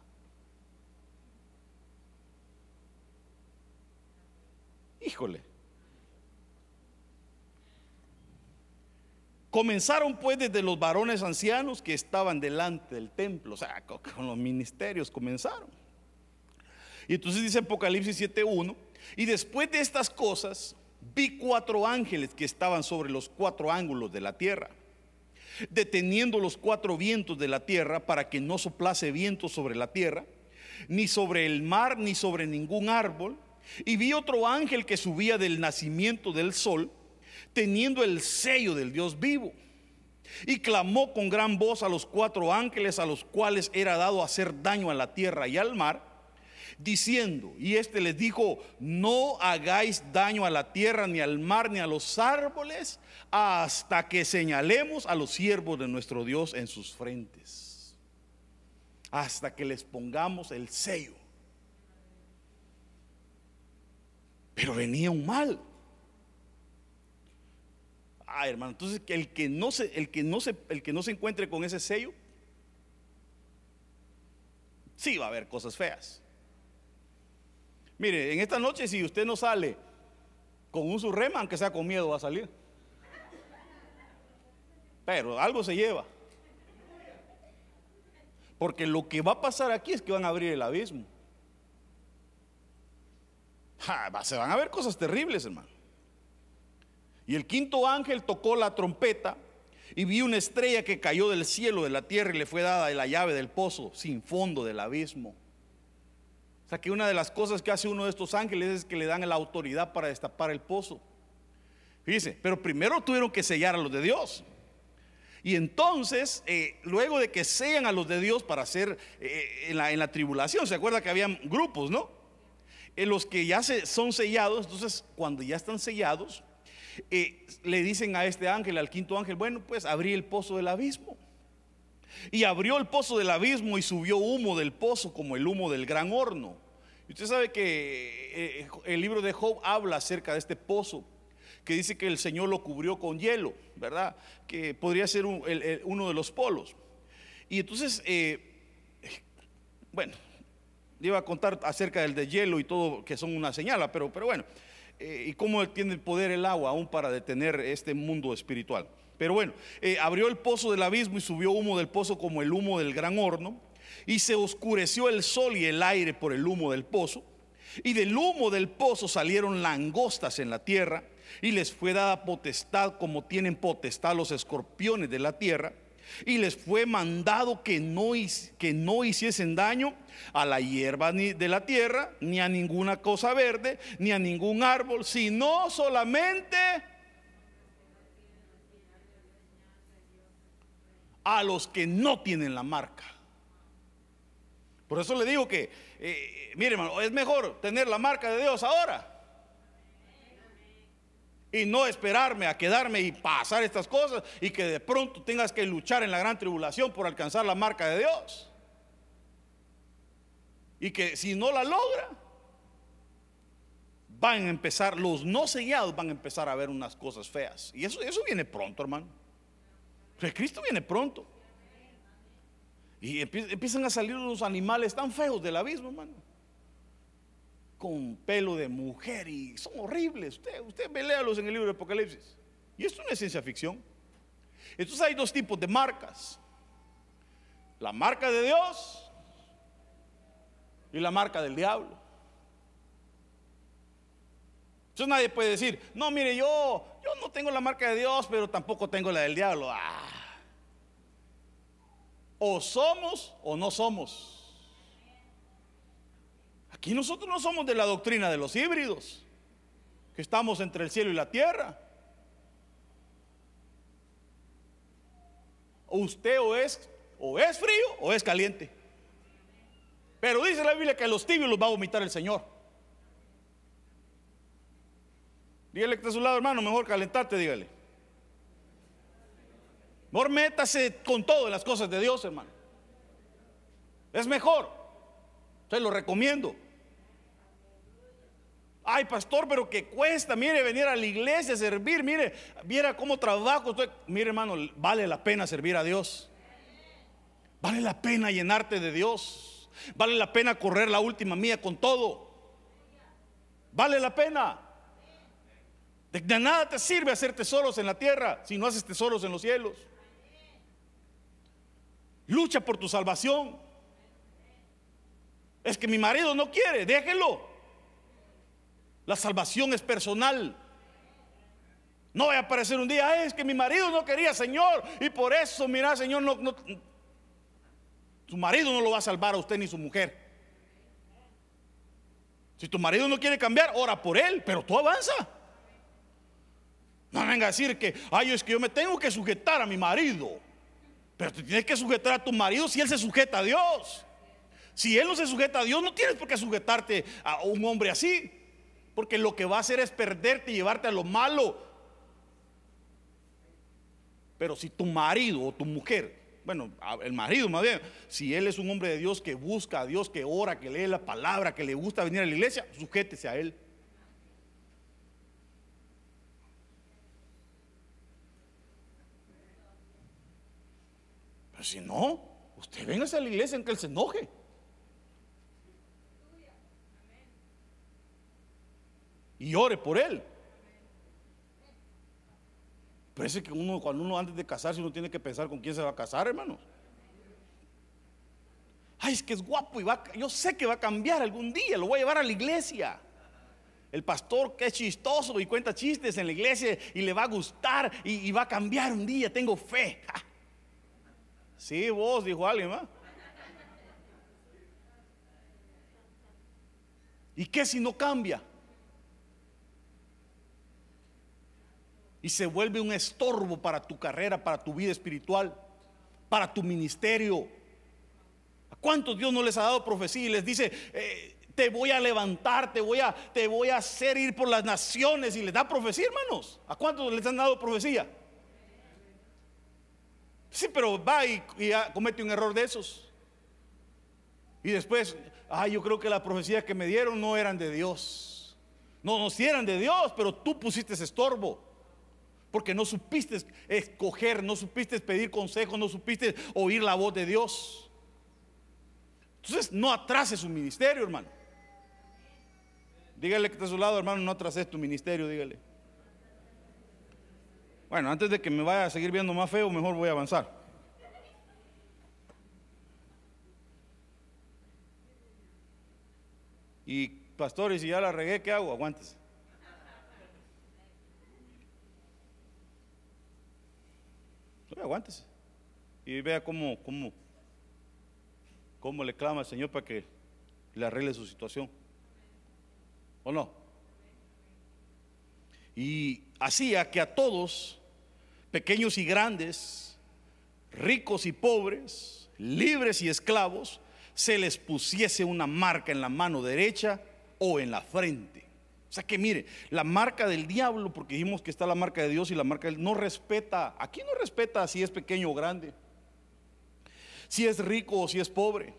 Híjole. Comenzaron pues desde los varones ancianos que estaban delante del templo, o sea, con los ministerios comenzaron. Y entonces dice Apocalipsis 7.1, y después de estas cosas vi cuatro ángeles que estaban sobre los cuatro ángulos de la tierra deteniendo los cuatro vientos de la tierra para que no soplase viento sobre la tierra, ni sobre el mar, ni sobre ningún árbol. Y vi otro ángel que subía del nacimiento del sol, teniendo el sello del Dios vivo. Y clamó con gran voz a los cuatro ángeles a los cuales era dado hacer daño a la tierra y al mar diciendo, y este les dijo, no hagáis daño a la tierra, ni al mar, ni a los árboles, hasta que señalemos a los siervos de nuestro Dios en sus frentes, hasta que les pongamos el sello. Pero venía un mal. Ah, hermano, entonces el que no se, el que no se, el que no se encuentre con ese sello, sí va a haber cosas feas. Mire, en esta noche si usted no sale con un surrema, aunque sea con miedo, va a salir. Pero algo se lleva. Porque lo que va a pasar aquí es que van a abrir el abismo. se van a ver cosas terribles, hermano. Y el quinto ángel tocó la trompeta y vi una estrella que cayó del cielo de la tierra y le fue dada la llave del pozo sin fondo del abismo. O sea que una de las cosas que hace uno de estos ángeles es que le dan la autoridad para destapar el pozo. Fíjese, pero primero tuvieron que sellar a los de Dios. Y entonces, eh, luego de que sellan a los de Dios para hacer eh, en, la, tribulación, se acuerda que habían grupos, ¿no? En los que ya se, son sellados, entonces cuando ya están sellados, eh, le dicen a este ángel, al quinto ángel, bueno, pues abrí el pozo del abismo. Y abrió el pozo del abismo y subió humo del pozo como el humo del gran horno. Usted sabe que eh, el libro de Job habla acerca de este pozo, que dice que el Señor lo cubrió con hielo, ¿verdad? Que podría ser uno de los polos. Y entonces, eh, bueno, iba a contar acerca del de hielo y todo, que son una señal, pero, pero bueno, eh, y cómo tiene poder el agua aún para detener este mundo espiritual. Pero bueno, eh, abrió el pozo del abismo y subió humo del pozo como el humo del gran horno, y se oscureció el sol y el aire por el humo del pozo, y del humo del pozo salieron langostas en la tierra, y les fue dada potestad como tienen potestad los escorpiones de la tierra, y les fue mandado que no, que no hiciesen daño a la hierba de la tierra, ni a ninguna cosa verde, ni a ningún árbol, sino solamente a los que no tienen la marca. Por eso le digo que, eh, mire hermano, es mejor tener la marca de Dios ahora y no esperarme a quedarme y pasar estas cosas y que de pronto tengas que luchar en la gran tribulación por alcanzar la marca de Dios. Y que si no la logra, van a empezar, los no sellados van a empezar a ver unas cosas feas. Y eso, eso viene pronto, hermano. Cristo viene pronto. Y empiezan a salir unos animales tan feos del abismo, hermano con pelo de mujer y son horribles. Usted, usted léalos en el libro de Apocalipsis. Y esto no es ciencia ficción. Entonces hay dos tipos de marcas. La marca de Dios y la marca del diablo. Entonces nadie puede decir, no, mire, yo, yo no tengo la marca de Dios, pero tampoco tengo la del diablo. Ah. O somos o no somos. Aquí nosotros no somos de la doctrina de los híbridos, que estamos entre el cielo y la tierra. Usted o es, o es frío o es caliente. Pero dice la Biblia que los tibios los va a vomitar el Señor. Dígale que está a su lado, hermano, mejor calentarte, dígale. Mejor métase con todo en las cosas de Dios, hermano. Es mejor. Se lo recomiendo. Ay, pastor, pero que cuesta, mire, venir a la iglesia, servir, mire, viera cómo trabajo. Mire, hermano, vale la pena servir a Dios. Vale la pena llenarte de Dios. Vale la pena correr la última mía con todo. Vale la pena. De, nada te sirve hacer tesoros en la tierra si no haces tesoros en los cielos. Lucha por tu salvación. Es que mi marido no quiere, déjelo. La salvación es personal. No va a aparecer un día, es que mi marido no quería, Señor, y por eso, mira, Señor, no, su marido no lo va a salvar a usted ni su mujer. Si tu marido no quiere cambiar, ora por él, pero tú avanza. No venga a decir que, ay, es que yo me tengo que sujetar a mi marido. Pero te tienes que sujetar a tu marido si él se sujeta a Dios. Si él no se sujeta a Dios, no tienes por qué sujetarte a un hombre así. Porque lo que va a hacer es perderte y llevarte a lo malo. Pero si tu marido o tu mujer, bueno, el marido más bien, si él es un hombre de Dios que busca a Dios, que ora, que lee la palabra, que le gusta venir a la iglesia, sujétese a él. Pero si no, usted venga a la iglesia en que él se enoje. y ore por él. Parece que uno, cuando uno antes de casarse, uno tiene que pensar con quién se va a casar, hermanos. Ay, es que es guapo y va, yo sé que va a cambiar algún día, lo voy a llevar a la iglesia. El pastor que es chistoso y cuenta chistes en la iglesia y le va a gustar y, va a cambiar un día, tengo fe. Sí, vos, dijo alguien, ¿va? ¿Y qué si no cambia? y se vuelve un estorbo para tu carrera, para tu vida espiritual, para tu ministerio. ¿A cuántos Dios no les ha dado profecía y les dice, eh, te voy a levantar, te voy a, te voy a hacer ir por las naciones y les da profecía, hermanos? ¿A cuántos les han dado profecía? Sí, pero va y, comete un error de esos. Y después, ay, yo creo que las profecías que me dieron no eran de Dios. No, no, si eran de Dios, pero tú pusiste estorbo porque no supiste escoger, no supiste pedir consejo, no supiste oír la voz de Dios. Entonces no atrase su ministerio, hermano. Dígale que está a su lado, hermano, no atrases tu ministerio, dígale. Bueno, antes de que me vaya a seguir viendo más feo, mejor voy a avanzar. Y pastores, si ya la regué, ¿qué hago? Aguántese. aguántese. Y vea cómo, cómo, cómo le clama al Señor para que le arregle su situación. ¿O no? Y hacía que a todos, pequeños y grandes, ricos y pobres, libres y esclavos, se les pusiese una marca en la mano derecha o en la frente. O sea que mire, la marca del diablo, porque dijimos que está la marca de Dios y la marca del no respeta, aquí no respeta si es pequeño o grande, si es rico o si es pobre,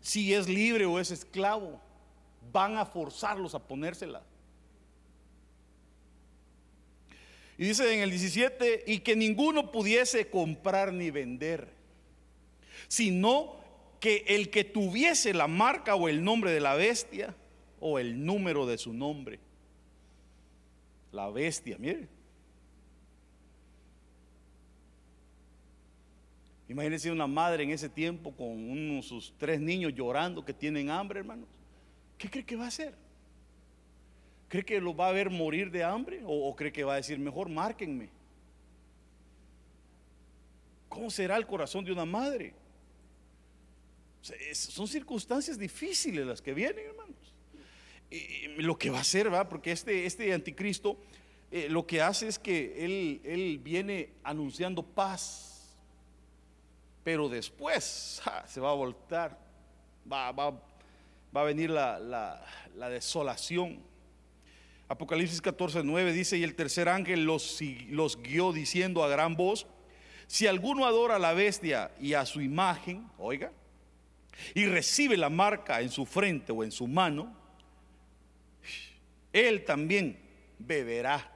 si es libre o es esclavo, van a forzarlos a ponérsela. Y dice en el 17, y que ninguno pudiese comprar ni vender, sino que el que tuviese la marca o el nombre de la bestia o el número de su nombre. La bestia, mire. Imagínense una madre en ese tiempo con unos sus tres niños llorando que tienen hambre, hermanos. ¿Qué cree que va a hacer? ¿Cree que lo va a ver morir de hambre? ¿O, cree que va a decir, mejor márquenme? ¿Cómo será el corazón de una madre? son circunstancias difíciles las que vienen, hermanos. Y lo que va a hacer, va, porque este, este anticristo eh, lo que hace es que él, él viene anunciando paz, pero después se va a voltar, va, va, va a venir la, la, desolación. Apocalipsis 14, 9 dice, y el tercer ángel los, los guió diciendo a gran voz, si alguno adora a la bestia y a su imagen, oiga, y recibe la marca en su frente o en su mano, él también beberá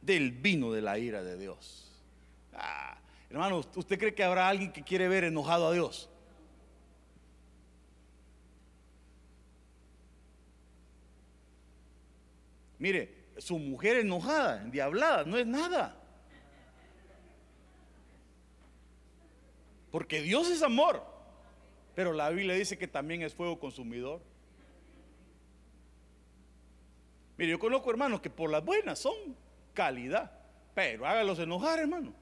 del vino de la ira de Dios. Ah, hermano, ¿usted cree que habrá alguien que quiere ver enojado a Dios? Mire, su mujer enojada, endiablada, no es nada. Porque Dios es amor. Pero la Biblia dice que también es fuego consumidor. Mire, yo conozco hermanos que por las buenas son calidad, pero hágalos enojar, hermano.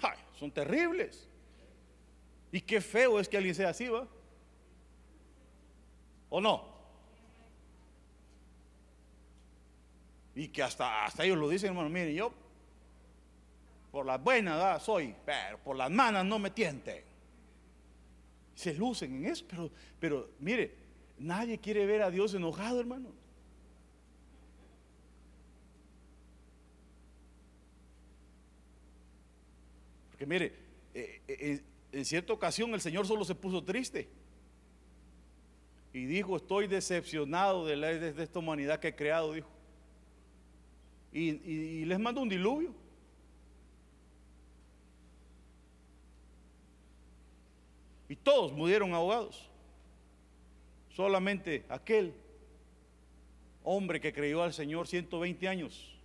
Ay, son terribles. Y qué feo es que alguien sea así, ¿va? ¿O no? Y que hasta, hasta ellos lo dicen, hermano. Mire, yo por las buenas soy, pero por las malas no me tienten se lucen en eso, pero, pero mire, nadie quiere ver a Dios enojado, hermano. Porque mire, eh, eh, en cierta ocasión el Señor solo se puso triste y dijo, estoy decepcionado de, la, de esta humanidad que he creado, dijo. Y, les mandó un diluvio. Y todos murieron ahogados. Solamente aquel hombre que creyó al Señor 120 años,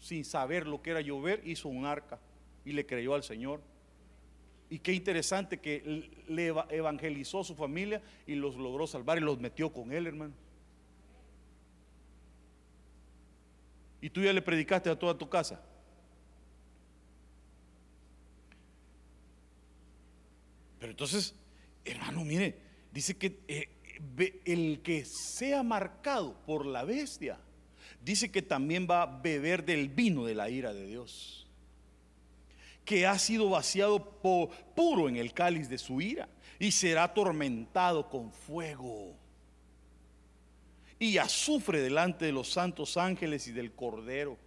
sin saber lo que era llover, hizo un arca y le creyó al Señor. Y qué interesante que le evangelizó a su familia y los logró salvar y los metió con él, hermano. Y tú ya le predicaste a toda tu casa. Pero entonces, hermano, mire, dice que eh, el que sea marcado por la bestia, dice que también va a beber del vino de la ira de Dios, que ha sido vaciado puro en el cáliz de su ira y será atormentado con fuego y azufre delante de los santos ángeles y del cordero.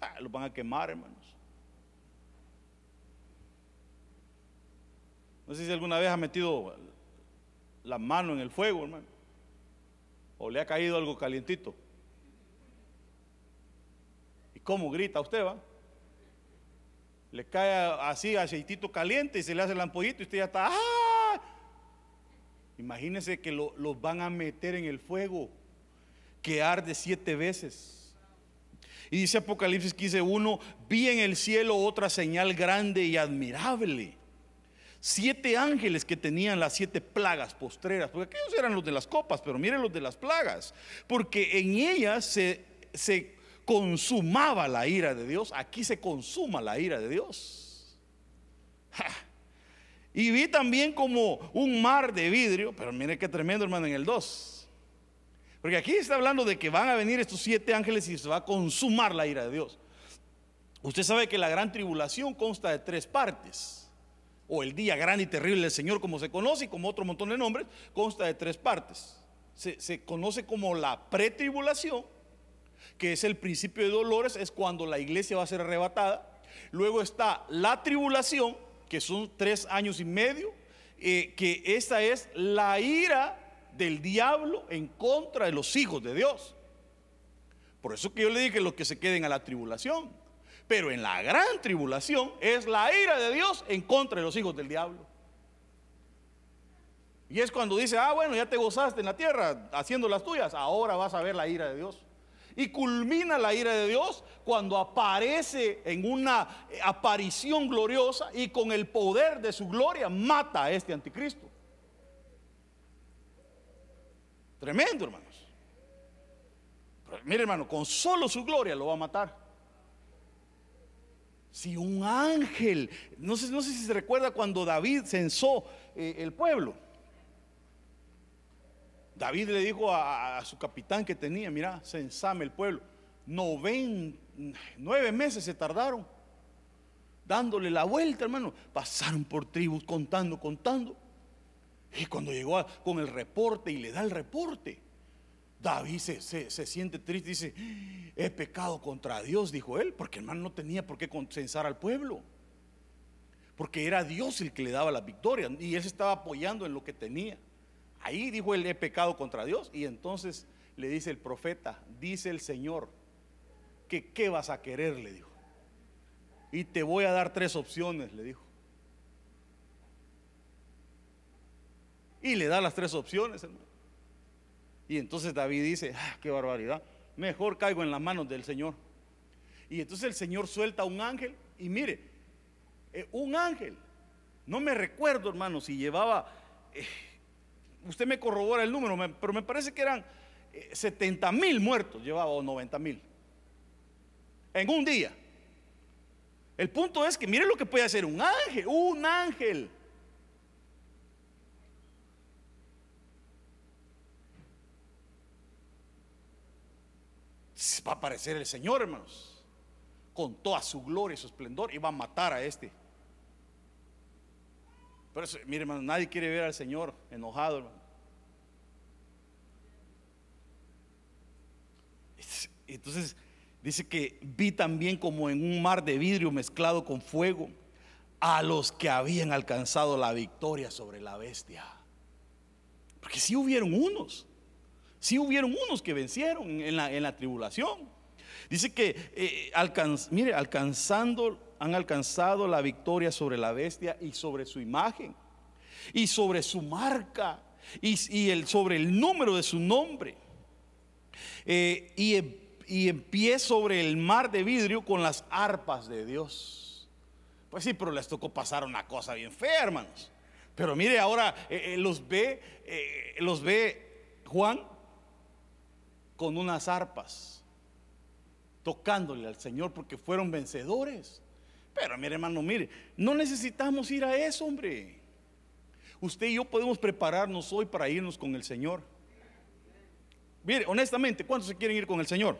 Ah, los van a quemar, hermanos. No sé si alguna vez ha metido la mano en el fuego, hermano. O le ha caído algo calientito. ¿Y cómo grita usted, va? Le cae así aceitito caliente y se le hace el ampollito y usted ya está. ¡ah! Imagínense que los lo van a meter en el fuego que arde siete veces. Y dice Apocalipsis 15:1, vi en el cielo otra señal grande y admirable. Siete ángeles que tenían las siete plagas postreras, porque aquellos eran los de las copas, pero miren los de las plagas, porque en ellas se, se consumaba la ira de Dios, aquí se consuma la ira de Dios. Y vi también como un mar de vidrio, pero mire qué tremendo hermano en el 2. Porque aquí está hablando de que van a venir estos siete ángeles y se va a consumar la ira de Dios. Usted sabe que la gran tribulación consta de tres partes. O el día grande y terrible del Señor, como se conoce, y como otro montón de nombres, consta de tres partes. Se, se conoce como la pretribulación, que es el principio de dolores, es cuando la iglesia va a ser arrebatada. Luego está la tribulación, que son tres años y medio, eh, que esta es la ira del diablo en contra de los hijos de Dios. Por eso que yo le dije los que se queden a la tribulación. Pero en la gran tribulación es la ira de Dios en contra de los hijos del diablo. Y es cuando dice, ah, bueno, ya te gozaste en la tierra haciendo las tuyas, ahora vas a ver la ira de Dios. Y culmina la ira de Dios cuando aparece en una aparición gloriosa y con el poder de su gloria mata a este anticristo. Tremendo, hermanos. mire, hermano, con solo su gloria lo va a matar. Si un ángel, no sé, no sé si se recuerda cuando David censó eh, el pueblo. David le dijo a, su capitán que tenía, mira, censame el pueblo. nueve meses se tardaron dándole la vuelta, hermano. Pasaron por tribus contando, contando. Y cuando llegó con el reporte y le da el reporte, David se, se, siente triste y dice, he pecado contra Dios, dijo él, porque hermano no tenía por qué censar al pueblo. Porque era Dios el que le daba la victoria y él se estaba apoyando en lo que tenía. Ahí dijo él, he pecado contra Dios. Y entonces le dice el profeta, dice el Señor, que qué vas a querer, le dijo. Y te voy a dar tres opciones, le dijo. Y le da las tres opciones, hermano. Y entonces David dice, ah, qué barbaridad, mejor caigo en las manos del Señor. Y entonces el Señor suelta a un ángel y mire, eh, un ángel, no me recuerdo hermano si llevaba... Eh, usted me corrobora el número, pero me parece que eran 70 eh, mil muertos, llevaba o 90 mil. En un día. El punto es que mire lo que puede hacer un ángel, un ángel. Aparecer el Señor, hermanos, con toda su gloria y su esplendor y va a matar a este. Pero eso, mire, hermano, nadie quiere ver al Señor enojado, hermano. Entonces dice que vi también como en un mar de vidrio mezclado con fuego a los que habían alcanzado la victoria sobre la bestia. Porque si hubieron unos, si hubieron unos que vencieron en la, tribulación. Dice que, eh, mire, alcanzando han alcanzado la victoria sobre la bestia y sobre su imagen y sobre su marca y, el, sobre el número de su nombre. Eh, y, y en pie sobre el mar de vidrio con las arpas de Dios. Pues sí, pero les tocó pasar una cosa bien fea, hermanos. Pero mire, ahora eh, los ve, los ve Juan con unas arpas, tocándole al Señor porque fueron vencedores. Pero mire, hermano, mire, no necesitamos ir a eso, hombre. Usted y yo podemos prepararnos hoy para irnos con el Señor. Mire, honestamente, ¿cuántos se quieren ir con el Señor?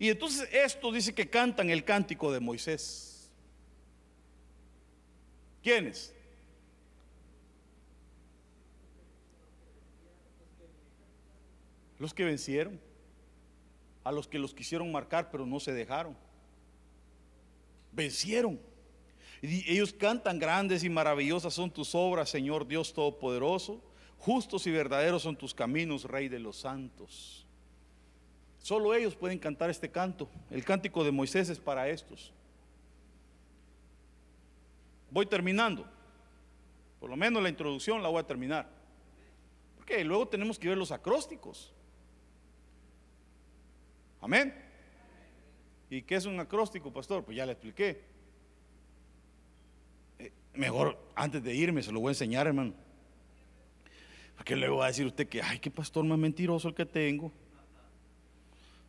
Y entonces esto dice que cantan el cántico de Moisés. ¿Quiénes? Los que vencieron, a los que los quisieron marcar pero no se dejaron vencieron. Y ellos cantan, grandes y maravillosas son tus obras, Señor Dios Todopoderoso. Justos y verdaderos son tus caminos, Rey de los santos. Solo ellos pueden cantar este canto. El cántico de Moisés es para estos. Voy terminando. Por lo menos la introducción la voy a terminar. Porque luego tenemos que ver los acrósticos. Amén. ¿Y qué es un acróstico, pastor? Pues ya le expliqué. Eh, mejor antes de irme se lo voy a enseñar, hermano. Porque luego va a decir usted que, ay, qué pastor más mentiroso el que tengo.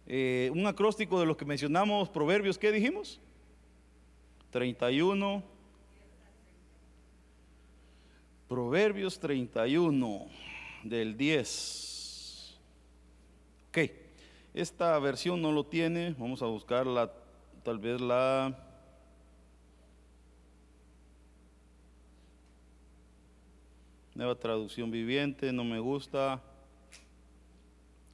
Eh, un acróstico de los que mencionamos, proverbios, ¿qué dijimos? 31. Proverbios 31 del 10. Ok, esta versión no lo tiene, vamos a buscar la, tal vez la... Nueva traducción viviente, no me gusta.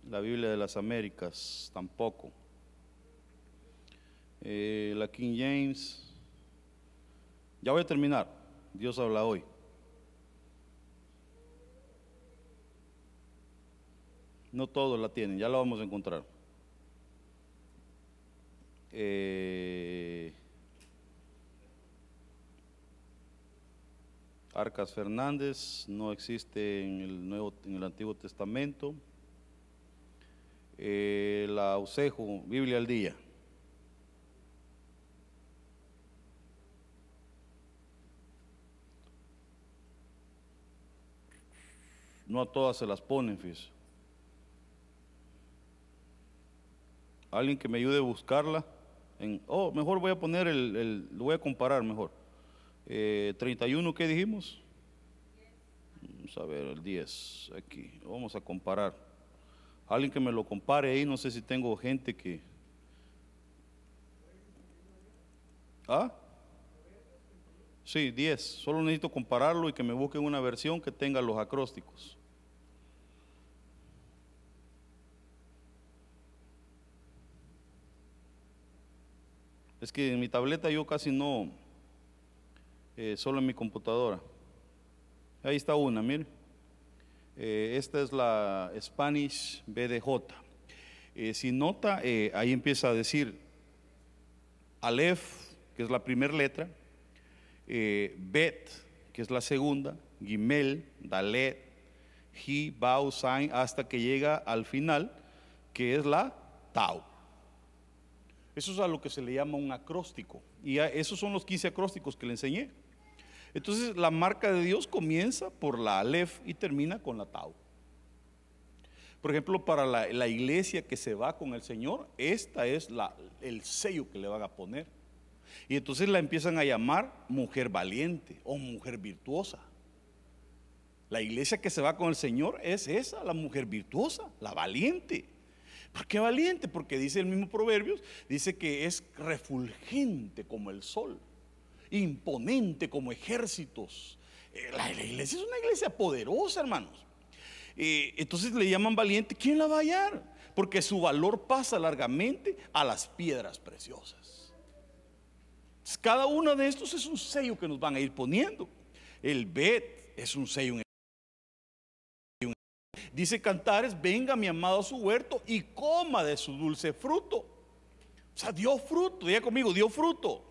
La Biblia de las Américas, tampoco. Eh, la King James. Ya voy a terminar. Dios habla hoy. No todos la tienen, ya la vamos a encontrar. Eh, Arcas Fernández no existe en el Nuevo, en el Antiguo Testamento. Eh, la Usejo, Biblia al día. No a todas se las ponen, fíjese. Alguien que me ayude a buscarla. En, oh, mejor voy a poner el, lo voy a comparar mejor. Eh, 31, ¿qué dijimos? Vamos a ver, el 10, aquí. Vamos a comparar. Alguien que me lo compare ahí, no sé si tengo gente que... ¿Ah? Sí, 10. Solo necesito compararlo y que me busquen una versión que tenga los acrósticos. Es que en mi tableta yo casi no, eh, solo en mi computadora. Ahí está una, mire. Eh, esta es la Spanish BDJ. Eh, si nota, ahí empieza a decir Aleph, que es la primera letra, Bet, que es la segunda, Gimel, Dalet, Hi, Bau, Sain, hasta que llega al final, que es la Tau. Eso es a lo que se le llama un acróstico. Y esos son los 15 acrósticos que le enseñé. Entonces la marca de Dios comienza por la Aleph y termina con la Tau. Por ejemplo, para la, iglesia que se va con el Señor, esta es la, el sello que le van a poner. Y entonces la empiezan a llamar mujer valiente o mujer virtuosa. La iglesia que se va con el Señor es esa, la mujer virtuosa, la valiente. ¿Por qué valiente? Porque dice el mismo Proverbios, dice que es refulgente como el sol, imponente como ejércitos. Eh, la, iglesia es una iglesia poderosa, hermanos. Eh, entonces le llaman valiente. ¿Quién la va a hallar? Porque su valor pasa largamente a las piedras preciosas. cada uno de estos es un sello que nos van a ir poniendo. El Bet es un sello en Dice Cantares, venga mi amado a su huerto y coma de su dulce fruto. O sea, dio fruto, diga conmigo, dio fruto.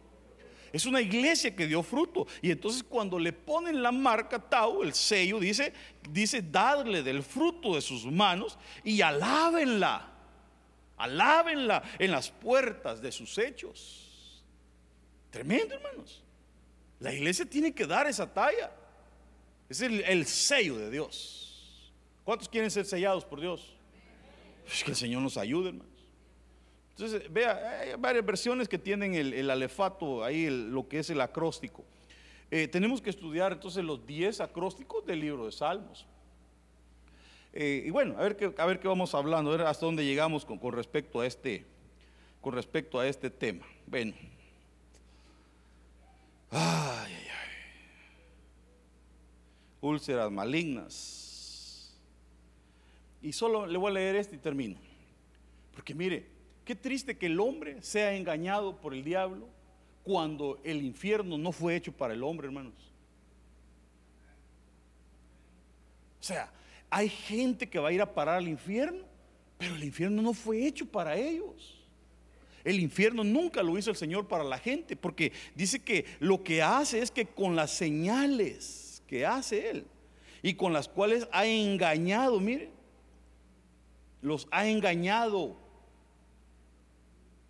Es una iglesia que dio fruto. Y entonces cuando le ponen la marca Tau, el sello, dice, dice, dadle del fruto de sus manos y alábenla. Alábenla en las puertas de sus hechos. Tremendo, hermanos. La iglesia tiene que dar esa talla. Es el sello de Dios. ¿Cuántos quieren ser sellados por Dios? Es que el Señor nos ayude, hermanos. Entonces, vea, hay varias versiones que tienen el, alefato, ahí lo que es el acróstico. Eh, tenemos que estudiar entonces los 10 acrósticos del libro de Salmos. Eh, y bueno, a ver, qué, a ver qué vamos hablando, a ver hasta dónde llegamos con, respecto a este, con respecto a este tema. Bueno. Ay, ay, ay. Úlceras malignas. Y solo le voy a leer este y termino. Porque mire, qué triste que el hombre sea engañado por el diablo cuando el infierno no fue hecho para el hombre, hermanos. O sea, hay gente que va a ir a parar al infierno, pero el infierno no fue hecho para ellos. El infierno nunca lo hizo el Señor para la gente, porque dice que lo que hace es que con las señales que hace Él y con las cuales ha engañado, mire, los ha engañado.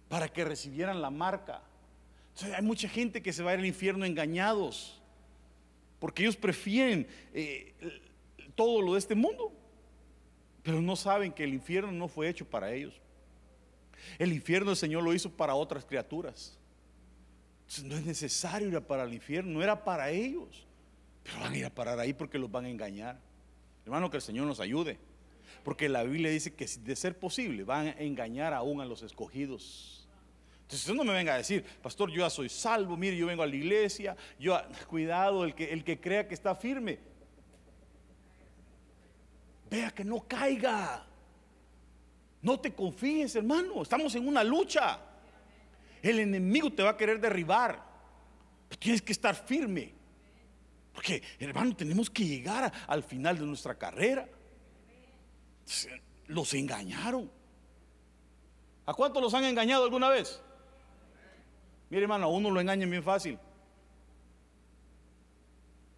para que recibieran la marca. Entonces, hay mucha gente que se va al infierno engañados, porque ellos prefieren eh, todo lo de este mundo, pero no saben que el infierno no fue hecho para ellos. El infierno el Señor lo hizo para otras criaturas. Entonces, no es necesario ir para el infierno, no era para ellos, pero van a ir a parar ahí porque los van a engañar. Hermano, que el Señor nos ayude. Porque la Biblia dice que de ser posible van a engañar aún a los escogidos. Entonces usted no me venga a decir, pastor, yo ya soy salvo, mire, yo vengo a la iglesia, yo cuidado, el que, el que crea que está firme. Vea que no caiga. No te confíes, hermano. Estamos en una lucha. El enemigo te va a querer derribar. tienes que estar firme. Porque, hermano, tenemos que llegar al final de nuestra carrera. Los engañaron. ¿A cuántos los han engañado alguna vez? Mire, hermano, a uno lo engañan bien fácil.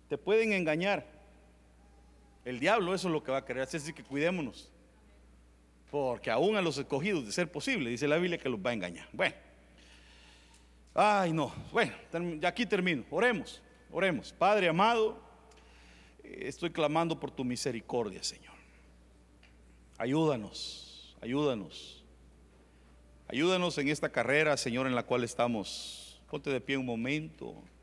Te pueden engañar. El diablo eso es lo que va a querer hacer, así que cuidémonos. Porque aún a los escogidos, de ser posible, dice la Biblia que los va a engañar. Bueno. Ay, no. Bueno, ya aquí termino. Oremos, oremos. Padre amado, estoy clamando por tu misericordia, Señor. Ayúdanos, ayúdanos. Ayúdanos en esta carrera, Señor, en la cual estamos. Ponte de pie un momento.